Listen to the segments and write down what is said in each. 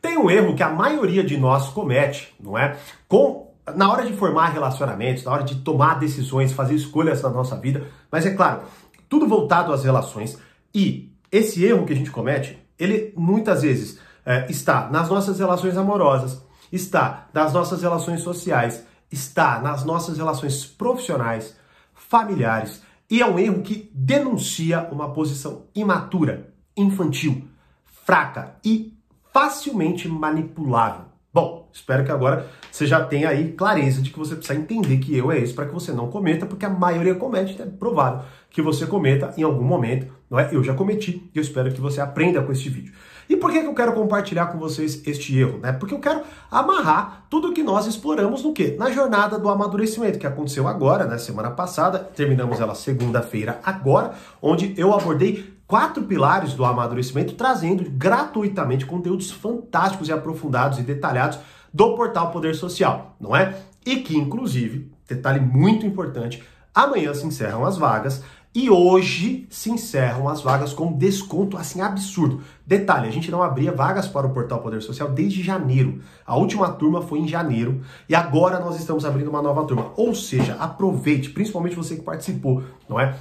Tem um erro que a maioria de nós comete, não é? Com na hora de formar relacionamentos, na hora de tomar decisões, fazer escolhas na nossa vida, mas é claro, tudo voltado às relações e esse erro que a gente comete, ele muitas vezes é, está nas nossas relações amorosas, está nas nossas relações sociais, está nas nossas relações profissionais, familiares, e é um erro que denuncia uma posição imatura, infantil, fraca e facilmente manipulável. Bom, espero que agora você já tenha aí clareza de que você precisa entender que erro é esse para que você não cometa, porque a maioria comete, é provável que você cometa em algum momento, não é? Eu já cometi e eu espero que você aprenda com este vídeo. E por que, que eu quero compartilhar com vocês este erro? Né? Porque eu quero amarrar tudo que nós exploramos no quê? Na jornada do amadurecimento, que aconteceu agora, né? Semana passada, terminamos ela segunda-feira agora, onde eu abordei quatro pilares do amadurecimento, trazendo gratuitamente conteúdos fantásticos e aprofundados e detalhados do portal Poder Social, não é? E que, inclusive, detalhe muito importante, amanhã se encerram as vagas e hoje se encerram as vagas com desconto assim absurdo. Detalhe, a gente não abria vagas para o portal Poder Social desde janeiro. A última turma foi em janeiro e agora nós estamos abrindo uma nova turma. Ou seja, aproveite, principalmente você que participou, não é?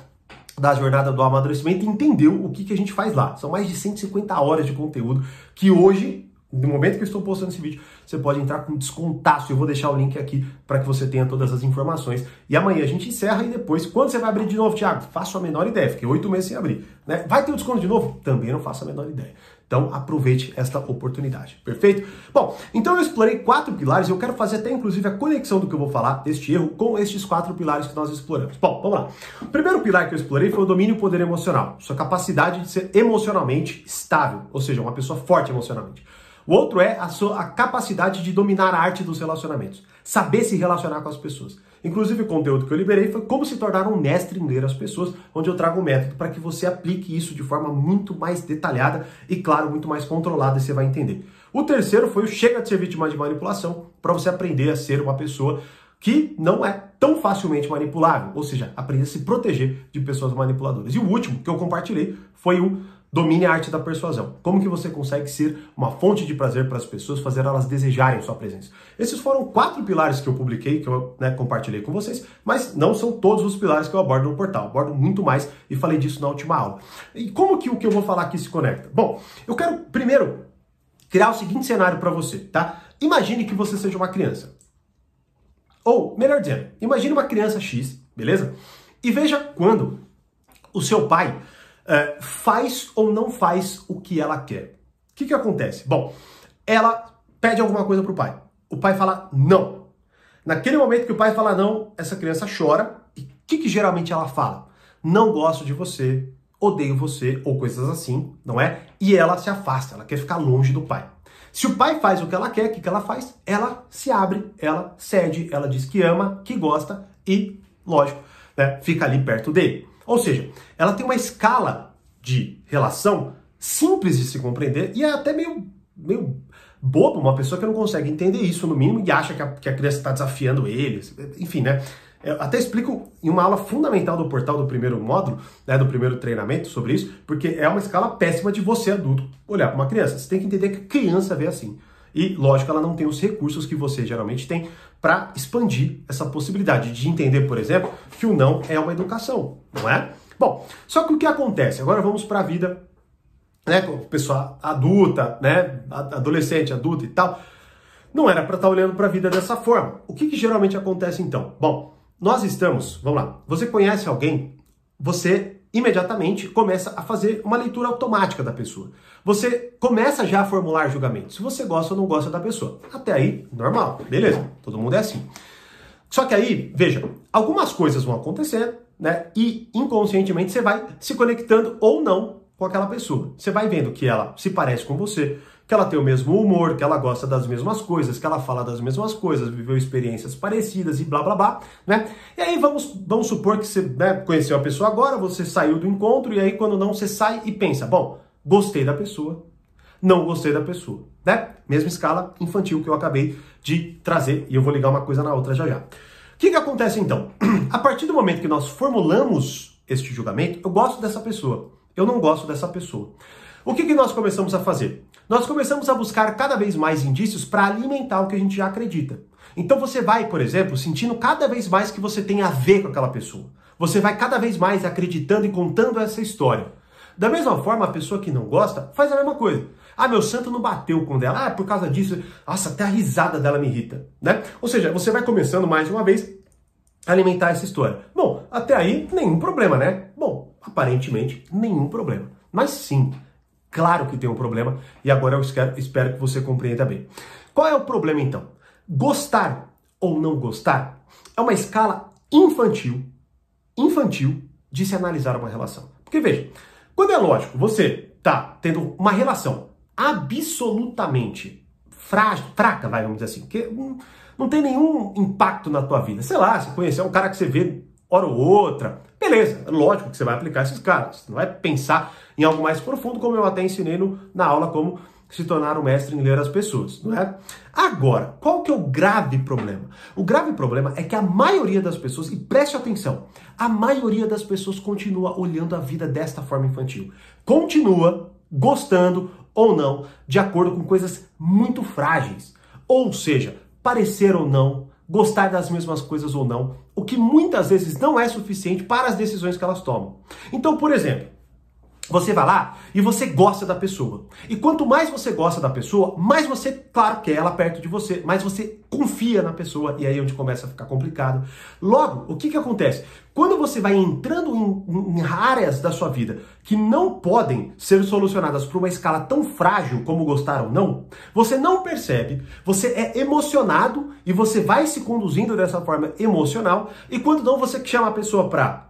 Da jornada do amadurecimento entendeu o que, que a gente faz lá. São mais de 150 horas de conteúdo que hoje no momento que eu estou postando esse vídeo, você pode entrar com descontaço. Eu vou deixar o link aqui para que você tenha todas as informações. E amanhã a gente encerra e depois, quando você vai abrir de novo, Thiago? Faço a menor ideia, fiquei oito meses sem abrir. Né? Vai ter o desconto de novo? Também não faço a menor ideia. Então aproveite esta oportunidade, perfeito? Bom, então eu explorei quatro pilares eu quero fazer até inclusive a conexão do que eu vou falar deste erro com estes quatro pilares que nós exploramos. Bom, vamos lá. O primeiro pilar que eu explorei foi o domínio poder emocional, sua capacidade de ser emocionalmente estável, ou seja, uma pessoa forte emocionalmente. O outro é a sua a capacidade de dominar a arte dos relacionamentos, saber se relacionar com as pessoas. Inclusive, o conteúdo que eu liberei foi como se tornar um mestre em ler as pessoas, onde eu trago um método para que você aplique isso de forma muito mais detalhada e, claro, muito mais controlada e você vai entender. O terceiro foi o chega de ser vítima de manipulação, para você aprender a ser uma pessoa que não é tão facilmente manipulável, ou seja, aprender a se proteger de pessoas manipuladoras. E o último que eu compartilhei foi o Domine a arte da persuasão. Como que você consegue ser uma fonte de prazer para as pessoas, fazer elas desejarem sua presença? Esses foram quatro pilares que eu publiquei, que eu né, compartilhei com vocês, mas não são todos os pilares que eu abordo no portal. Eu abordo muito mais e falei disso na última aula. E como que o que eu vou falar aqui se conecta? Bom, eu quero primeiro criar o seguinte cenário para você, tá? Imagine que você seja uma criança. Ou, melhor dizendo, imagine uma criança X, beleza? E veja quando o seu pai é, faz ou não faz o que ela quer. O que, que acontece? Bom, ela pede alguma coisa para o pai. O pai fala não. Naquele momento que o pai fala não, essa criança chora. E o que, que geralmente ela fala? Não gosto de você, odeio você, ou coisas assim, não é? E ela se afasta, ela quer ficar longe do pai. Se o pai faz o que ela quer, o que, que ela faz? Ela se abre, ela cede, ela diz que ama, que gosta e, lógico, né, fica ali perto dele. Ou seja, ela tem uma escala de relação simples de se compreender e é até meio, meio bobo uma pessoa que não consegue entender isso no mínimo e acha que a, que a criança está desafiando eles. Enfim, né? Eu até explico em uma aula fundamental do portal do primeiro módulo, né, do primeiro treinamento sobre isso, porque é uma escala péssima de você adulto olhar para uma criança. Você tem que entender que criança vê assim. E, lógico, ela não tem os recursos que você geralmente tem para expandir essa possibilidade de entender, por exemplo, que o não é uma educação, não é? Bom, só que o que acontece? Agora vamos para a vida, né, pessoa adulta, né, adolescente, adulta e tal. Não era para estar tá olhando para a vida dessa forma. O que, que geralmente acontece então? Bom, nós estamos, vamos lá, você conhece alguém, você imediatamente começa a fazer uma leitura automática da pessoa. Você começa já a formular julgamento. Se você gosta ou não gosta da pessoa. Até aí, normal, beleza, todo mundo é assim. Só que aí, veja, algumas coisas vão acontecer, né? E inconscientemente você vai se conectando ou não com aquela pessoa. Você vai vendo que ela se parece com você, que ela tem o mesmo humor, que ela gosta das mesmas coisas, que ela fala das mesmas coisas, viveu experiências parecidas e blá blá blá, né? E aí vamos, vamos supor que você né, conheceu a pessoa agora, você saiu do encontro e aí quando não você sai e pensa, bom, gostei da pessoa, não gostei da pessoa, né? Mesma escala infantil que eu acabei de trazer e eu vou ligar uma coisa na outra já já. O que, que acontece então? A partir do momento que nós formulamos este julgamento, eu gosto dessa pessoa, eu não gosto dessa pessoa. O que, que nós começamos a fazer? Nós começamos a buscar cada vez mais indícios para alimentar o que a gente já acredita. Então você vai, por exemplo, sentindo cada vez mais que você tem a ver com aquela pessoa. Você vai cada vez mais acreditando e contando essa história. Da mesma forma, a pessoa que não gosta faz a mesma coisa. Ah, meu santo não bateu com dela. Ah, por causa disso. Nossa, até a risada dela me irrita, né? Ou seja, você vai começando mais uma vez a alimentar essa história. Bom, até aí nenhum problema, né? Bom, aparentemente nenhum problema. Mas sim, claro que tem um problema e agora eu espero que você compreenda bem. Qual é o problema então? Gostar ou não gostar é uma escala infantil, infantil de se analisar uma relação. Porque veja, quando é lógico, você tá tendo uma relação absolutamente frágil, fraca, vai, vamos dizer assim, que não tem nenhum impacto na tua vida. Sei lá, você conhecer um cara que você vê hora ou outra, beleza, é lógico que você vai aplicar esses caras. Não vai pensar em algo mais profundo, como eu até ensinei no, na aula como se tornar um mestre em ler as pessoas, não é? Agora, qual que é o grave problema? O grave problema é que a maioria das pessoas, e preste atenção, a maioria das pessoas continua olhando a vida desta forma infantil. Continua gostando ou não de acordo com coisas muito frágeis. Ou seja, parecer ou não, gostar das mesmas coisas ou não, o que muitas vezes não é suficiente para as decisões que elas tomam. Então, por exemplo, você vai lá e você gosta da pessoa. E quanto mais você gosta da pessoa, mais você, claro, quer ela perto de você, mais você confia na pessoa e aí é onde começa a ficar complicado. Logo, o que, que acontece? Quando você vai entrando em, em áreas da sua vida que não podem ser solucionadas por uma escala tão frágil como gostar ou não, você não percebe, você é emocionado e você vai se conduzindo dessa forma emocional e quando não, você chama a pessoa para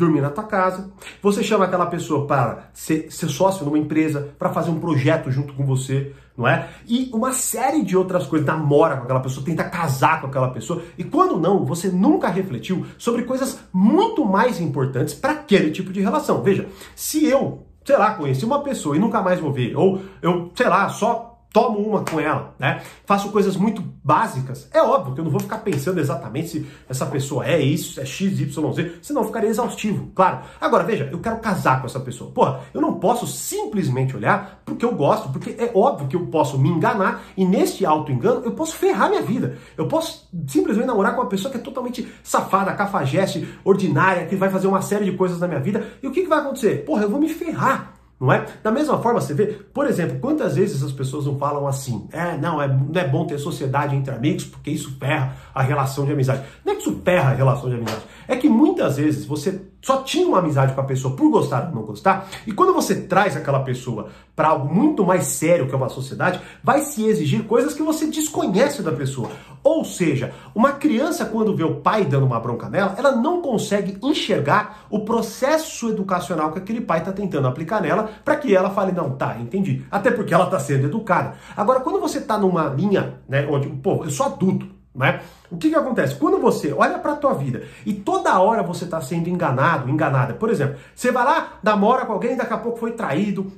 dormir na tua casa. Você chama aquela pessoa para ser, ser sócio numa empresa, para fazer um projeto junto com você, não é? E uma série de outras coisas. Namora com aquela pessoa, tenta casar com aquela pessoa. E quando não, você nunca refletiu sobre coisas muito mais importantes para aquele tipo de relação. Veja, se eu, sei lá, conheci uma pessoa e nunca mais vou ver, ou eu, sei lá, só tomo uma com ela, né? Faço coisas muito básicas. É óbvio que eu não vou ficar pensando exatamente se essa pessoa é isso, é X, Y, Z, senão ficaria exaustivo, claro. Agora, veja, eu quero casar com essa pessoa. Porra, eu não posso simplesmente olhar porque eu gosto, porque é óbvio que eu posso me enganar e neste auto-engano eu posso ferrar minha vida. Eu posso simplesmente namorar com uma pessoa que é totalmente safada, cafajeste, ordinária, que vai fazer uma série de coisas na minha vida. E o que, que vai acontecer? Porra, eu vou me ferrar. Não é? Da mesma forma, você vê, por exemplo, quantas vezes as pessoas não falam assim: é, não, é, não é bom ter sociedade entre amigos porque isso ferra a relação de amizade. Não é que isso ferra a relação de amizade, é que muitas vezes você só tinha uma amizade com a pessoa por gostar ou não gostar, e quando você traz aquela pessoa para algo muito mais sério que é uma sociedade, vai se exigir coisas que você desconhece da pessoa. Ou seja, uma criança, quando vê o pai dando uma bronca nela, ela não consegue enxergar o processo educacional que aquele pai está tentando aplicar nela para que ela fale, não, tá, entendi. Até porque ela está sendo educada. Agora, quando você está numa linha, né, onde, pô, eu sou adulto, né? O que, que acontece? Quando você olha para a tua vida e toda hora você está sendo enganado, enganada, por exemplo, você vai lá, namora com alguém, daqui a pouco foi traído,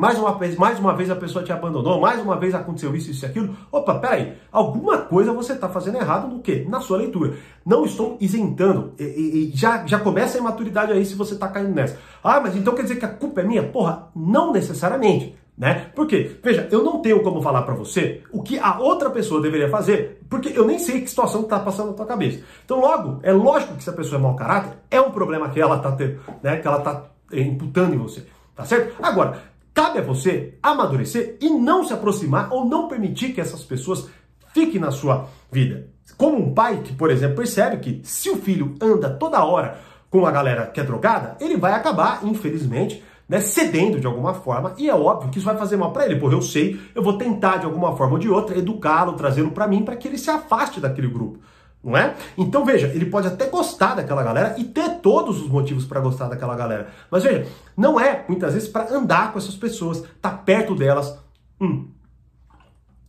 mais uma vez, mais uma vez a pessoa te abandonou, mais uma vez aconteceu isso, isso e aquilo. Opa, peraí, alguma coisa você está fazendo errado no quê? Na sua leitura. Não estou isentando, e, e, e já, já começa a imaturidade aí se você está caindo nessa. Ah, mas então quer dizer que a culpa é minha? Porra, não necessariamente né? Porque, veja, eu não tenho como falar para você o que a outra pessoa deveria fazer, porque eu nem sei que situação está passando na tua cabeça. Então, logo, é lógico que se a pessoa é mau caráter, é um problema que ela está tendo, né? Que ela está imputando em você, tá certo? Agora, cabe a você amadurecer e não se aproximar ou não permitir que essas pessoas fiquem na sua vida. Como um pai que, por exemplo, percebe que se o filho anda toda hora com a galera que é drogada, ele vai acabar, infelizmente, né, cedendo de alguma forma, e é óbvio que isso vai fazer mal para ele, porque eu sei, eu vou tentar de alguma forma ou de outra educá-lo, trazê-lo para mim para que ele se afaste daquele grupo, não é? Então veja, ele pode até gostar daquela galera e ter todos os motivos para gostar daquela galera, mas veja, não é muitas vezes para andar com essas pessoas, estar tá perto delas. Hum.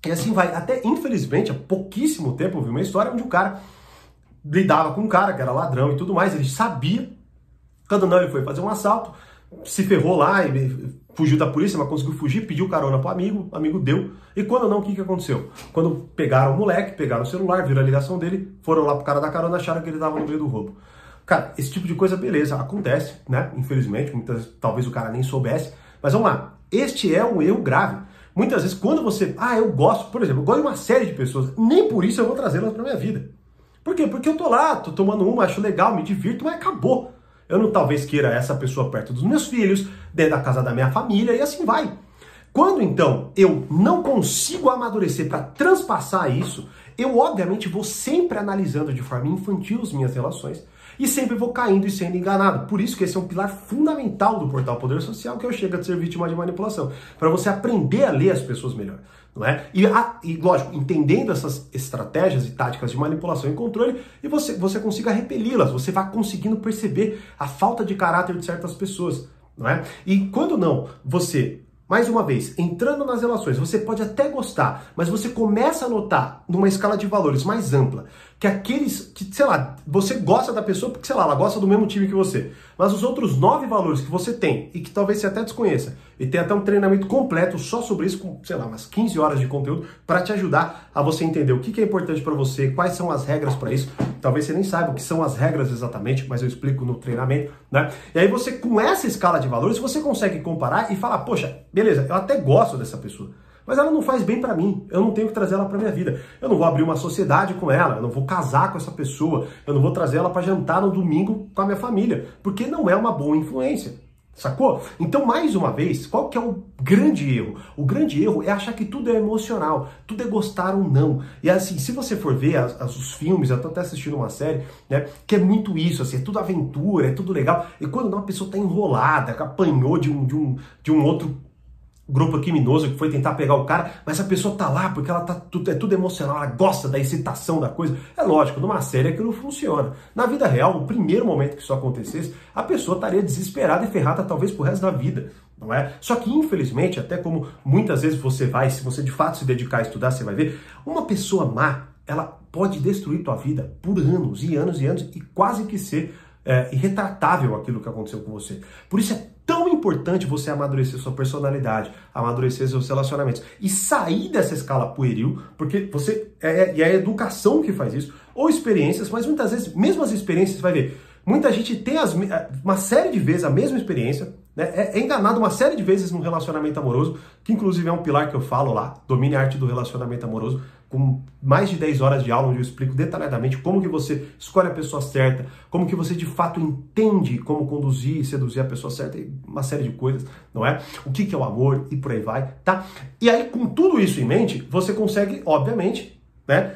E assim vai. Até infelizmente, há pouquíssimo tempo eu vi uma história onde o cara lidava com um cara que era ladrão e tudo mais, ele sabia. Quando não, ele foi fazer um assalto se ferrou lá e fugiu da polícia, mas conseguiu fugir, pediu carona pro amigo, amigo deu. E quando não, o que, que aconteceu? Quando pegaram o moleque, pegaram o celular, viram a ligação dele, foram lá pro cara da carona, acharam que ele tava no meio do roubo. Cara, esse tipo de coisa, beleza, acontece, né? Infelizmente, muitas talvez o cara nem soubesse. Mas vamos lá, este é um erro grave. Muitas vezes, quando você. Ah, eu gosto, por exemplo, eu gosto de uma série de pessoas, nem por isso eu vou trazê-las para minha vida. Por quê? Porque eu tô lá, tô tomando uma, acho legal, me divirto, mas acabou. Eu não talvez queira essa pessoa perto dos meus filhos, dentro da casa da minha família, e assim vai. Quando então eu não consigo amadurecer para transpassar isso, eu obviamente vou sempre analisando de forma infantil as minhas relações e sempre vou caindo e sendo enganado. Por isso que esse é um pilar fundamental do portal Poder Social, que eu chego a ser vítima de manipulação, para você aprender a ler as pessoas melhor. Não é? E, a, e, lógico, entendendo essas estratégias e táticas de manipulação e controle, e você, você consiga repeli-las, você vai conseguindo perceber a falta de caráter de certas pessoas. Não é? E quando não, você mais uma vez, entrando nas relações, você pode até gostar, mas você começa a notar numa escala de valores mais ampla que aqueles que, sei lá, você gosta da pessoa porque, sei lá, ela gosta do mesmo time que você. Mas os outros nove valores que você tem e que talvez você até desconheça, e tem até um treinamento completo só sobre isso, com, sei lá, umas 15 horas de conteúdo, para te ajudar a você entender o que, que é importante para você, quais são as regras para isso. Talvez você nem saiba o que são as regras exatamente, mas eu explico no treinamento, né? E aí você, com essa escala de valores, você consegue comparar e falar, poxa, beleza, eu até gosto dessa pessoa mas ela não faz bem para mim. Eu não tenho que trazer ela para minha vida. Eu não vou abrir uma sociedade com ela, eu não vou casar com essa pessoa, eu não vou trazer ela para jantar no domingo com a minha família, porque não é uma boa influência. Sacou? Então, mais uma vez, qual que é o grande erro? O grande erro é achar que tudo é emocional, tudo é gostar ou não. E assim, se você for ver as, as, os filmes, eu tô até assistindo uma série, né, que é muito isso, assim, é tudo aventura, é tudo legal. E quando uma pessoa tá enrolada, apanhou de um, de um, de um outro grupo criminoso que foi tentar pegar o cara, mas a pessoa tá lá porque ela tá tudo, é tudo emocional, ela gosta da excitação da coisa. É lógico, numa série aquilo funciona. Na vida real, no primeiro momento que isso acontecesse, a pessoa estaria desesperada e ferrada talvez pro resto da vida. Não é? Só que, infelizmente, até como muitas vezes você vai, se você de fato se dedicar a estudar, você vai ver, uma pessoa má, ela pode destruir tua vida por anos e anos e anos e quase que ser é, irretratável aquilo que aconteceu com você. Por isso é importante você amadurecer sua personalidade, amadurecer seus relacionamentos e sair dessa escala pueril, porque você é, é, é a educação que faz isso, ou experiências, mas muitas vezes, mesmo as experiências, você vai ver, muita gente tem as, uma série de vezes a mesma experiência, né? é, é enganado uma série de vezes num relacionamento amoroso, que inclusive é um pilar que eu falo lá, domine a arte do relacionamento amoroso, com mais de 10 horas de aula onde eu explico detalhadamente como que você escolhe a pessoa certa, como que você de fato entende como conduzir e seduzir a pessoa certa, e uma série de coisas, não é? O que, que é o amor e por aí vai, tá? E aí, com tudo isso em mente, você consegue, obviamente, né?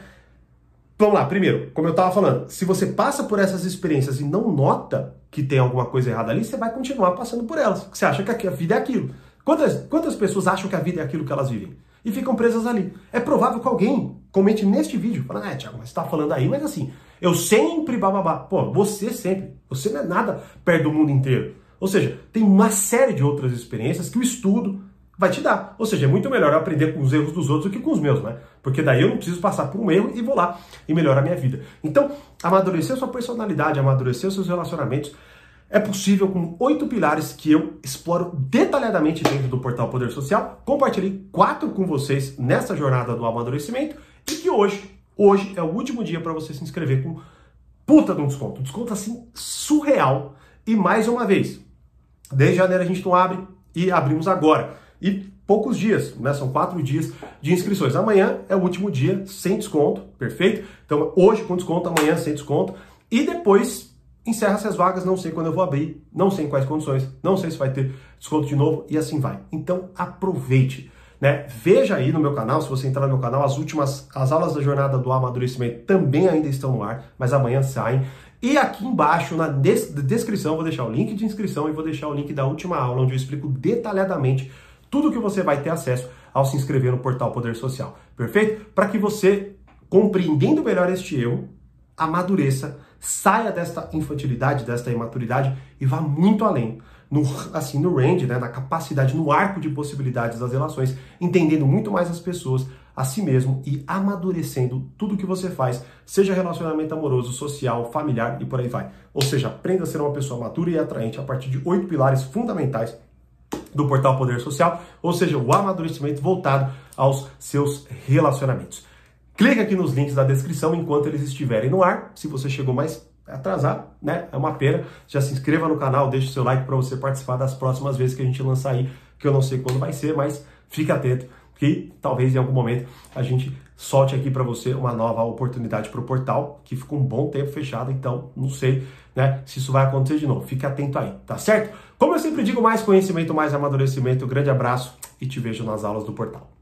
Vamos lá, primeiro, como eu estava falando, se você passa por essas experiências e não nota que tem alguma coisa errada ali, você vai continuar passando por elas. Você acha que a vida é aquilo. Quantas, quantas pessoas acham que a vida é aquilo que elas vivem? e ficam presas ali. É provável que alguém comente neste vídeo, falando, é, Tiago, mas você tá falando aí, mas assim, eu sempre bababá. Pô, você sempre. Você não é nada perto do mundo inteiro. Ou seja, tem uma série de outras experiências que o estudo vai te dar. Ou seja, é muito melhor eu aprender com os erros dos outros do que com os meus, né? Porque daí eu não preciso passar por um erro e vou lá e melhorar a minha vida. Então, amadurecer sua personalidade, amadurecer seus relacionamentos, é possível com oito pilares que eu exploro detalhadamente dentro do portal Poder Social. Compartilhei quatro com vocês nessa jornada do amadurecimento e que hoje, hoje é o último dia para você se inscrever com puta de um desconto. Desconto assim surreal. E mais uma vez, desde janeiro a gente não abre e abrimos agora. E poucos dias, né? São quatro dias de inscrições. Amanhã é o último dia sem desconto, perfeito? Então hoje com desconto, amanhã sem desconto. E depois encerra-se as vagas, não sei quando eu vou abrir, não sei em quais condições, não sei se vai ter desconto de novo e assim vai. Então aproveite. Né? Veja aí no meu canal, se você entrar no meu canal, as últimas, as aulas da jornada do amadurecimento também ainda estão no ar, mas amanhã saem. E aqui embaixo na des descrição vou deixar o link de inscrição e vou deixar o link da última aula, onde eu explico detalhadamente tudo que você vai ter acesso ao se inscrever no portal Poder Social. Perfeito? Para que você, compreendendo melhor este erro, amadureça saia desta infantilidade, desta imaturidade e vá muito além. No, assim, no range, né, na capacidade, no arco de possibilidades das relações, entendendo muito mais as pessoas, a si mesmo e amadurecendo tudo que você faz, seja relacionamento amoroso, social, familiar e por aí vai. Ou seja, aprenda a ser uma pessoa madura e atraente a partir de oito pilares fundamentais do portal Poder Social, ou seja, o amadurecimento voltado aos seus relacionamentos. Clica aqui nos links da descrição enquanto eles estiverem no ar. Se você chegou mais atrasado, né? É uma pena. Já se inscreva no canal, deixe seu like para você participar das próximas vezes que a gente lançar aí, que eu não sei quando vai ser, mas fique atento que talvez em algum momento a gente solte aqui para você uma nova oportunidade para o portal, que ficou um bom tempo fechado, então não sei, né, se isso vai acontecer de novo. Fique atento aí, tá certo? Como eu sempre digo, mais conhecimento, mais amadurecimento. Grande abraço e te vejo nas aulas do portal.